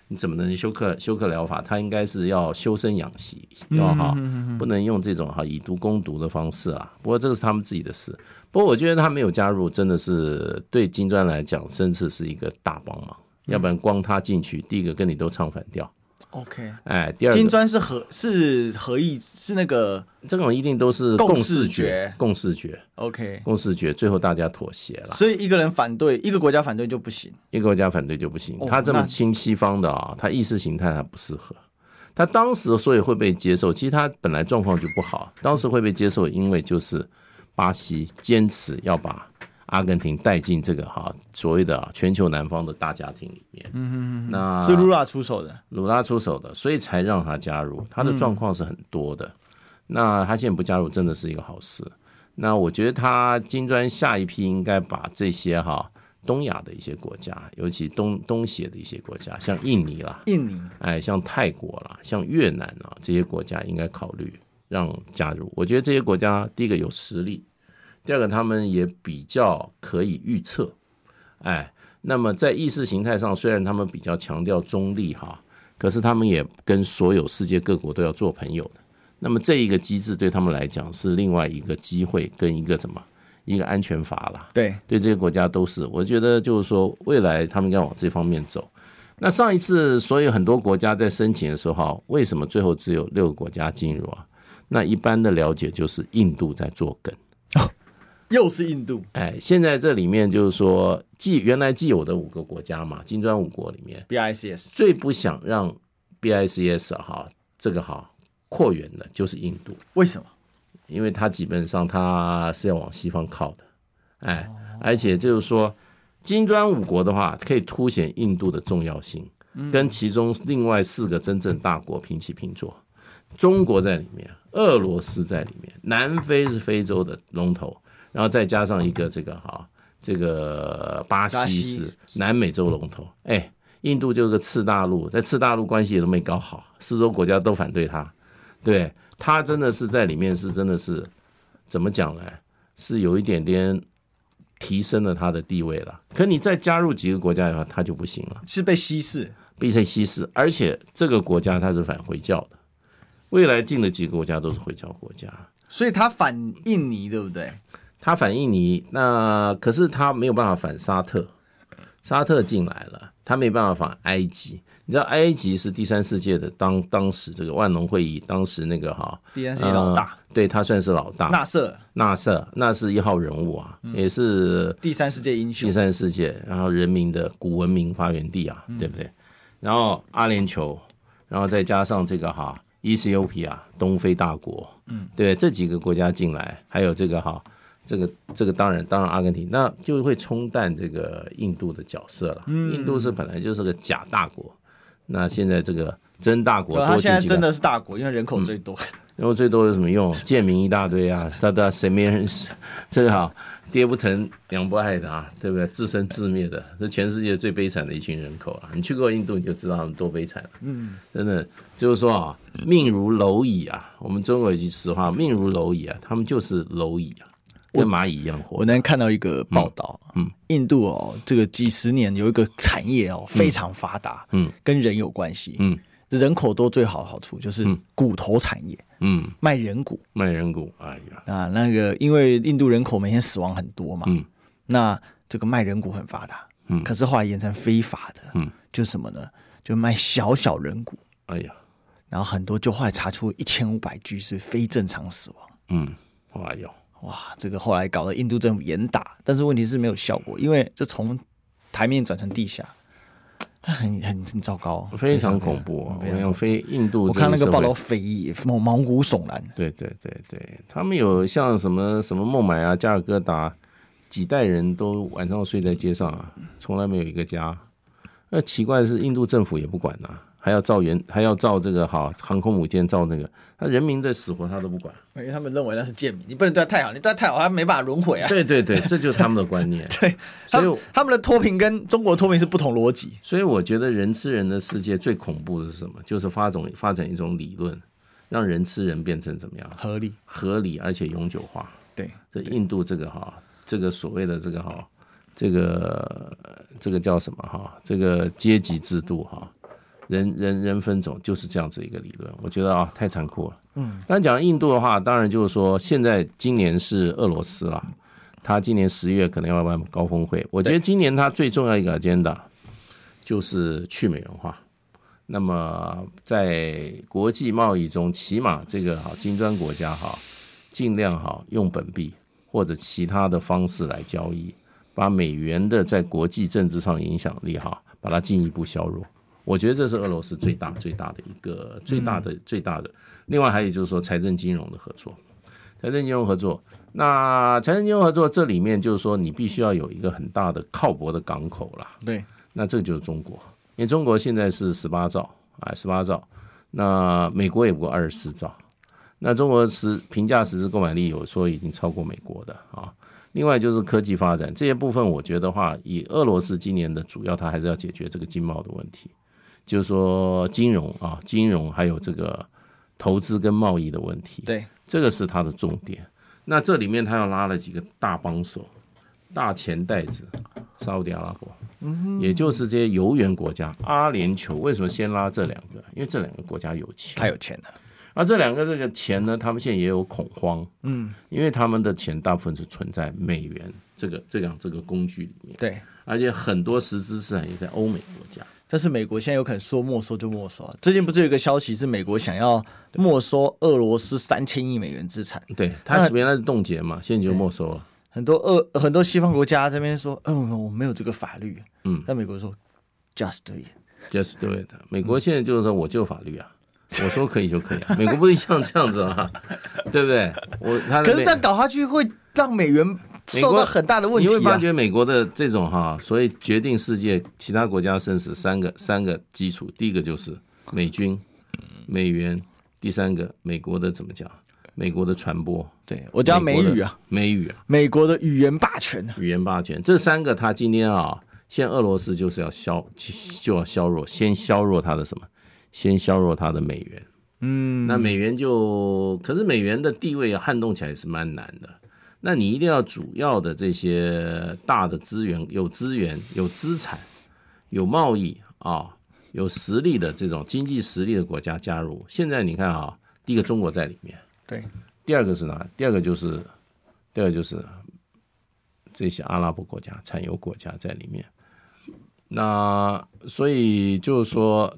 你怎么能休克休克疗法？他应该是要修身养息，要哈，不能用这种哈以毒攻毒的方式啊。不过这个是他们自己的事。不过我觉得他没有加入，真的是对金砖来讲，真的是一个大帮忙。要不然光他进去，第一个跟你都唱反调 OK，哎，第二金砖是合是合意是那个这种一定都是共视觉，共视觉，OK，共视觉，最后大家妥协了。所以一个人反对，一个国家反对就不行，一个国家反对就不行。哦、他这么亲西方的啊，他意识形态还不适合。他当时所以会被接受，其实他本来状况就不好。当时会被接受，因为就是巴西坚持要把阿根廷带进这个哈所谓的全球南方的大家庭里面。嗯嗯嗯。那是卢拉出手的，卢拉出手的，所以才让他加入。他的状况是很多的。那他现在不加入，真的是一个好事。那我觉得他金砖下一批应该把这些哈。东亚的一些国家，尤其东东协的一些国家，像印尼啦，印尼，哎，像泰国啦，像越南啊，这些国家应该考虑让加入。我觉得这些国家，第一个有实力，第二个他们也比较可以预测，哎，那么在意识形态上，虽然他们比较强调中立哈，可是他们也跟所有世界各国都要做朋友的。那么这一个机制对他们来讲是另外一个机会跟一个什么？一个安全阀了，对对，这些国家都是，我觉得就是说，未来他们应该往这方面走。那上一次，所以很多国家在申请的时候，为什么最后只有六个国家进入啊？那一般的了解就是印度在做梗，哦，又是印度。哎，现在这里面就是说，既原来既有的五个国家嘛，金砖五国里面，BICS 最不想让 BICS 哈这个哈扩员的就是印度，为什么？因为它基本上它是要往西方靠的，哎，而且就是说，金砖五国的话，可以凸显印度的重要性，跟其中另外四个真正大国平起平坐。中国在里面，俄罗斯在里面，南非是非洲的龙头，然后再加上一个这个哈，这个巴西是南美洲龙头，哎，印度就是个次大陆，在次大陆关系也都没搞好，四周国家都反对他，对。他真的是在里面是真的是怎么讲呢？是有一点点提升了他的地位了。可你再加入几个国家的话，他就不行了，是被稀释，被稀释。而且这个国家它是反回教的，未来进的几个国家都是回教国家，所以他反印尼，对不对？他反印尼，那可是他没有办法反沙特，沙特进来了，他没办法反埃及。你知道埃及是第三世界的当当时这个万隆会议当时那个哈第三世界老大，呃、对他算是老大。纳瑟，纳瑟，那是一号人物啊，嗯、也是第三世界英雄，第三世界，然后人民的古文明发源地啊，嗯、对不对？然后阿联酋，然后再加上这个哈，Ethiopia 东非大国，嗯，对，这几个国家进来，还有这个哈。这个这个当然当然阿根廷那就会冲淡这个印度的角色了。嗯，印度是本来就是个假大国，那现在这个真大国，他现在真的是大国，因为人口最多。人口最多有什么用？贱民一大堆啊，[LAUGHS] 大家谁没人这个好，爹不疼娘不爱的啊，对不对？自生自灭的，是全世界最悲惨的一群人口啊！你去过印度，你就知道他们多悲惨了。嗯，真的就是说啊，命如蝼蚁啊。我们中国有句实话，命如蝼蚁啊，他们就是蝼蚁啊。跟蚂蚁一样活。我那天看到一个报道，嗯，印度哦，这个几十年有一个产业哦非常发达，嗯，跟人有关系，嗯，人口多最好的好处就是骨头产业，嗯，卖人骨，卖人骨，哎呀，啊，那个因为印度人口每天死亡很多嘛，嗯，那这个卖人骨很发达，嗯，可是后来演成非法的，嗯，就什么呢？就卖小小人骨，哎呀，然后很多就后来查出一千五百具是非正常死亡，嗯，哎呦。哇，这个后来搞得印度政府严打，但是问题是没有效果，因为这从台面转成地下，很很很糟糕，非常恐怖啊！我想非印度，我看那个报道匪夷毛毛骨悚然。对对对对，他们有像什么什么孟买啊、加尔各答，几代人都晚上睡在街上啊，从来没有一个家。那奇怪的是，印度政府也不管呐、啊。还要造原，还要造这个哈航空母舰，造那个，他人民的死活他都不管，因为他们认为那是贱民，你不能对他太好，你对他太好，他没办法轮回啊。对 [LAUGHS] 对对，这就是他们的观念。[LAUGHS] 对，所以他们的脱贫跟中国脱贫是不同逻辑。所以我觉得人吃人的世界最恐怖的是什么？就是发展发展一种理论，让人吃人变成怎么样？合理、合理而且永久化。对，这印度这个哈，这个所谓的这个哈，这个这个叫什么哈？这个阶级制度哈。人人人分种就是这样子一个理论，我觉得啊太残酷了。嗯，但讲印度的话，当然就是说，现在今年是俄罗斯了，他今年十月可能要办高峰会。我觉得今年他最重要一个 agenda 就是去美元化，那么在国际贸易中，起码这个哈金砖国家哈，尽量哈用本币或者其他的方式来交易，把美元的在国际政治上影响力哈，把它进一步削弱。我觉得这是俄罗斯最大最大的一个最大的最大的。另外还有就是说财政金融的合作，财政金融合作。那财政金融合作这里面就是说你必须要有一个很大的靠泊的港口啦。对，那这就是中国。因为中国现在是十八兆啊，十八兆，那美国也不过二十四兆，那中国实评价实质购买力有说已经超过美国的啊。另外就是科技发展这些部分，我觉得话，以俄罗斯今年的主要，它还是要解决这个经贸的问题，就是说金融啊，金融还有这个投资跟贸易的问题，对，这个是它的重点。那这里面他要拉了几个大帮手。大钱袋子，沙乌地阿拉伯，嗯也就是这些油源国家，阿联酋为什么先拉这两个？因为这两个国家有钱，太有钱了。而这两个这个钱呢，他们现在也有恐慌，嗯，因为他们的钱大部分是存在美元这个这样这个工具里面，对，而且很多实质资产也在欧美国家。但是美国现在有可能说没收就没收啊。最近不是有一个消息是美国想要没收俄罗斯三千亿美元资产？对，他原来是冻结嘛，现在就没收了。很多俄很多西方国家这边说，嗯，我没有这个法律，嗯，但美国说，just do it，just do it。美国现在就是说，我就法律啊，我说可以就可以啊。[LAUGHS] 美国不是像这样子啊，对不对？我他可是这样搞下去会让美元受到很大的问题啊。你会发觉美国的这种哈，所以决定世界其他国家生死三个三个基础，第一个就是美军、美元，第三个美国的怎么讲？美国的传播，对，我叫美语啊，美语啊，美国的语言霸权，语言霸权，这三个他今天啊，现在俄罗斯就是要削，就要削弱，先削弱他的什么？先削弱他的美元，嗯，那美元就，可是美元的地位撼动起来是蛮难的。那你一定要主要的这些大的资源，有资源、有资产、有贸易啊，有实力的这种经济实力的国家加入。现在你看啊，第一个中国在里面。对，第二个是哪？第二个就是，第二个就是这些阿拉伯国家、产油国家在里面。那所以就是说，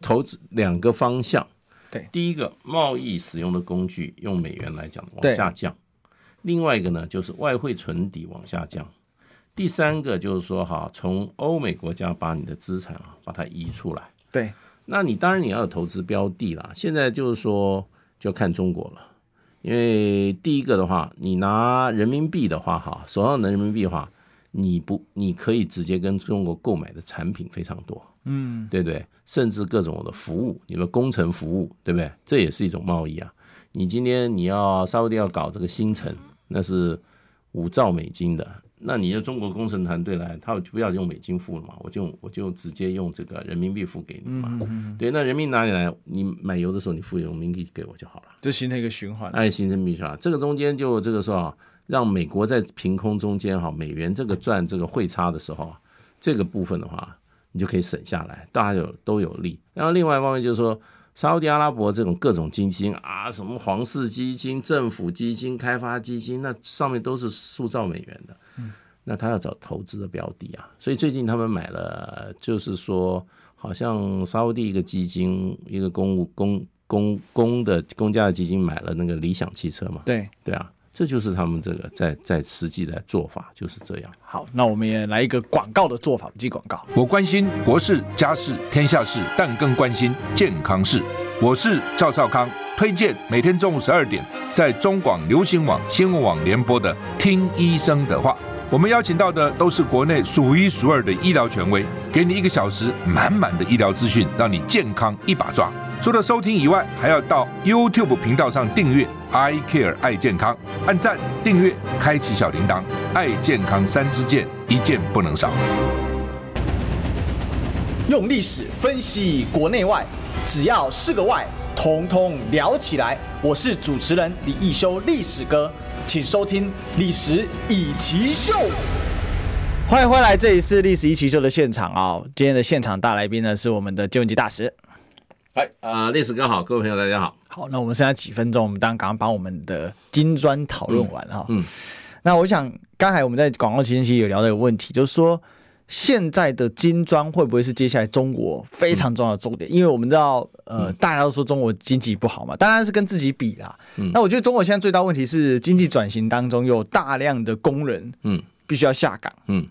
投资两个方向。对，第一个贸易使用的工具用美元来讲往下降，另外一个呢就是外汇存底往下降。第三个就是说哈，从欧美国家把你的资产啊把它移出来。对，那你当然你要有投资标的啦。现在就是说。就看中国了，因为第一个的话，你拿人民币的话，哈，手上的人民币的话，你不，你可以直接跟中国购买的产品非常多，嗯，对不对？甚至各种的服务，你们工程服务，对不对？这也是一种贸易啊。你今天你要稍微地要搞这个新城，那是五兆美金的。那你的中国工程团队来，他就不要用美金付了嘛，我就我就直接用这个人民币付给你嘛。对，那人民币哪里来？你买油的时候你付人民币给我就好了，就形成一个循环。哎，形成循环。这个中间就这个说啊，让美国在凭空中间哈，美元这个赚这个汇差的时候啊，这个部分的话，你就可以省下来，大家有都有利。然后另外一方面就是说。沙乌地阿拉伯这种各种基金啊，什么皇室基金、政府基金、开发基金，那上面都是塑造美元的。嗯，那他要找投资的标的啊，所以最近他们买了，就是说，好像沙乌地一个基金，一个公务公公公的公家的基金买了那个理想汽车嘛。对对啊。这就是他们这个在在实际的做法就是这样。好，那我们也来一个广告的做法，记广告。我关心国事、家事、天下事，但更关心健康事。我是赵少康，推荐每天中午十二点在中广流行网、新闻网联播的《听医生的话》。我们邀请到的都是国内数一数二的医疗权威，给你一个小时满满的医疗资讯，让你健康一把抓。除了收听以外，还要到 YouTube 频道上订阅 “I Care 爱健康”，按赞、订阅、开启小铃铛，爱健康三支箭，一件不能少。用历史分析国内外，只要是个“外”，统统聊起来。我是主持人李易修，历史哥，请收听《历史以奇秀》。欢迎回来，这里是《历史一奇秀》的现场啊！今天的现场大来宾呢是我们的金文吉大使。哎，啊，历史哥好，各位朋友大家好。好，那我们剩下几分钟，我们当刚刚把我们的金砖讨论完哈。嗯，那我想刚才我们在广告期间其实有聊到一个问题，就是说现在的金砖会不会是接下来中国非常重要的重点？嗯、因为我们知道，呃，大家都说中国经济不好嘛，当然是跟自己比啦。嗯、那我觉得中国现在最大问题是经济转型当中有大量的工人，嗯，必须要下岗，嗯，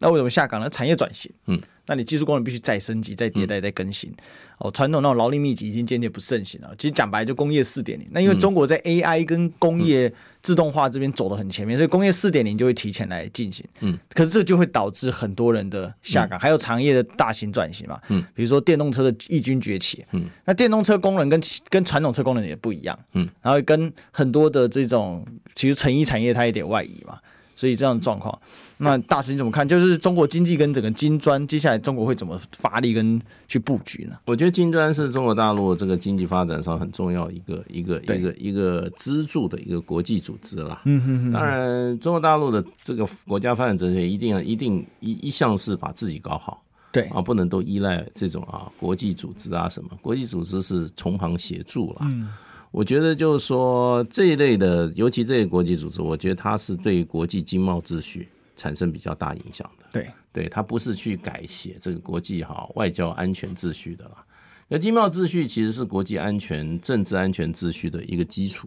那为什么下岗呢？产业转型，嗯。那你技术功能必须再升级、再迭代、再更新。哦，传统那种劳力密集已经渐渐不盛行了。其实讲白就工业四点零。那因为中国在 AI 跟工业自动化这边走得很前面，所以工业四点零就会提前来进行。嗯，可是这就会导致很多人的下岗，还有产业的大型转型嘛。嗯，比如说电动车的异军崛起。嗯，那电动车功能跟跟传统车功能也不一样。嗯，然后跟很多的这种其实成衣产业它有点外移嘛。所以这样的状况，那大使你怎么看？就是中国经济跟整个金砖，接下来中国会怎么发力跟去布局呢？我觉得金砖是中国大陆这个经济发展上很重要一个一个一个一个支柱的一个国际组织啦。嗯哼哼。当然，中国大陆的这个国家发展哲学一定要一定一一向是把自己搞好，对啊，不能都依赖这种啊国际组织啊什么。国际组织是从旁协助了。嗯。我觉得就是说这一类的，尤其这些国际组织，我觉得它是对国际经贸秩序产生比较大影响的。对，对，它不是去改写这个国际哈外交安全秩序的啦。那经贸秩序其实是国际安全、政治安全秩序的一个基础。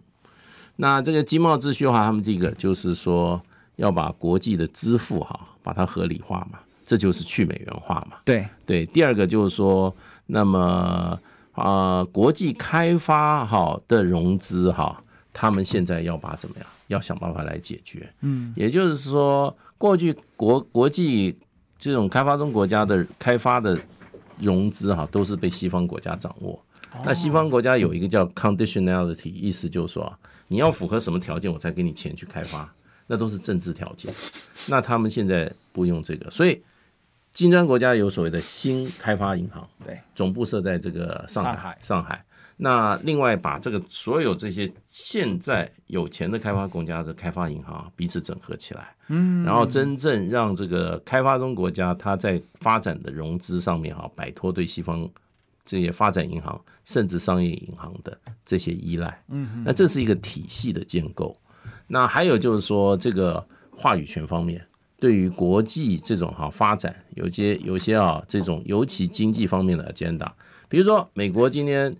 那这个经贸秩序的话，他们这个就是说要把国际的支付哈把它合理化嘛，这就是去美元化嘛。对对，第二个就是说，那么。啊、呃，国际开发哈的融资哈，他们现在要把怎么样？要想办法来解决。嗯，也就是说，过去国国际这种开发中国家的开发的融资哈，都是被西方国家掌握。那西方国家有一个叫 conditionality，意思就是说，你要符合什么条件，我才给你钱去开发，那都是政治条件。那他们现在不用这个，所以。金砖国家有所谓的新开发银行，对，总部设在这个上海。上海，上海。那另外把这个所有这些现在有钱的开发国家的开发银行彼此整合起来，嗯，然后真正让这个开发中国家它在发展的融资上面哈，摆脱对西方这些发展银行甚至商业银行的这些依赖，嗯，那这是一个体系的建构。那还有就是说这个话语权方面。对于国际这种哈发展，有些有些啊这种尤其经济方面的 agenda，比如说美国今天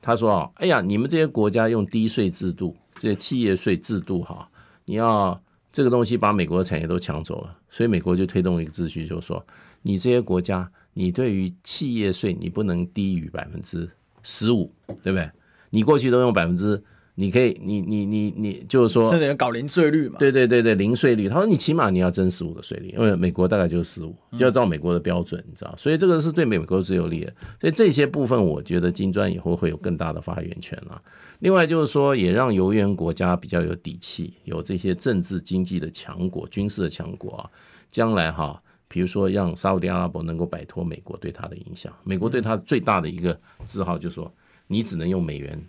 他说啊，哎呀，你们这些国家用低税制度，这些企业税制度哈，你要这个东西把美国的产业都抢走了，所以美国就推动一个秩序，就说你这些国家，你对于企业税你不能低于百分之十五，对不对？你过去都用百分之。你可以，你你你你就是说，甚至要搞零税率嘛？对对对对，零税率。他说你起码你要征十五的税率，因为美国大概就是十五，就要照美国的标准，你知道？所以这个是对美国最有利的。所以这些部分，我觉得金砖以后会有更大的发言权啊。另外就是说，也让游园国家比较有底气，有这些政治经济的强国、军事的强国啊，将来哈，比如说让沙乌地阿拉伯能够摆脱美国对他的影响。美国对他最大的一个自豪就是说，你只能用美元。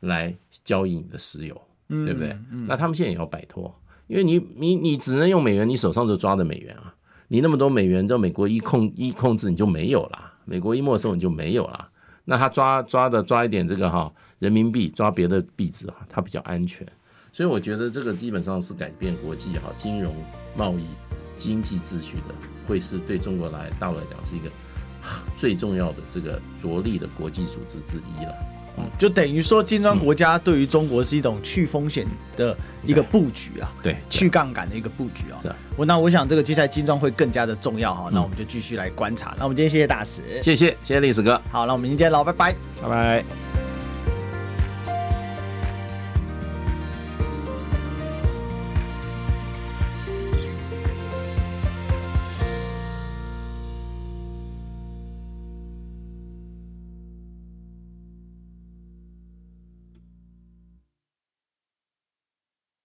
来交易你的石油，对不对？那他们现在也要摆脱，因为你你你只能用美元，你手上就抓的美元啊，你那么多美元，在美国一控一控制你就没有了，美国一没收你就没有了。那他抓抓的抓一点这个哈人民币，抓别的币值啊，它比较安全。所以我觉得这个基本上是改变国际哈金融贸易经济秩序的，会是对中国来大陆来讲是一个最重要的这个着力的国际组织之一了。就等于说，金砖国家对于中国是一种去风险的一个布局啊，对，去杠杆的一个布局啊。我那我想这个接下来金砖会更加的重要哈，那我们就继续来观察。那我们今天谢谢大使，谢谢谢谢历史哥。好，那我们明天见喽，拜拜，拜拜。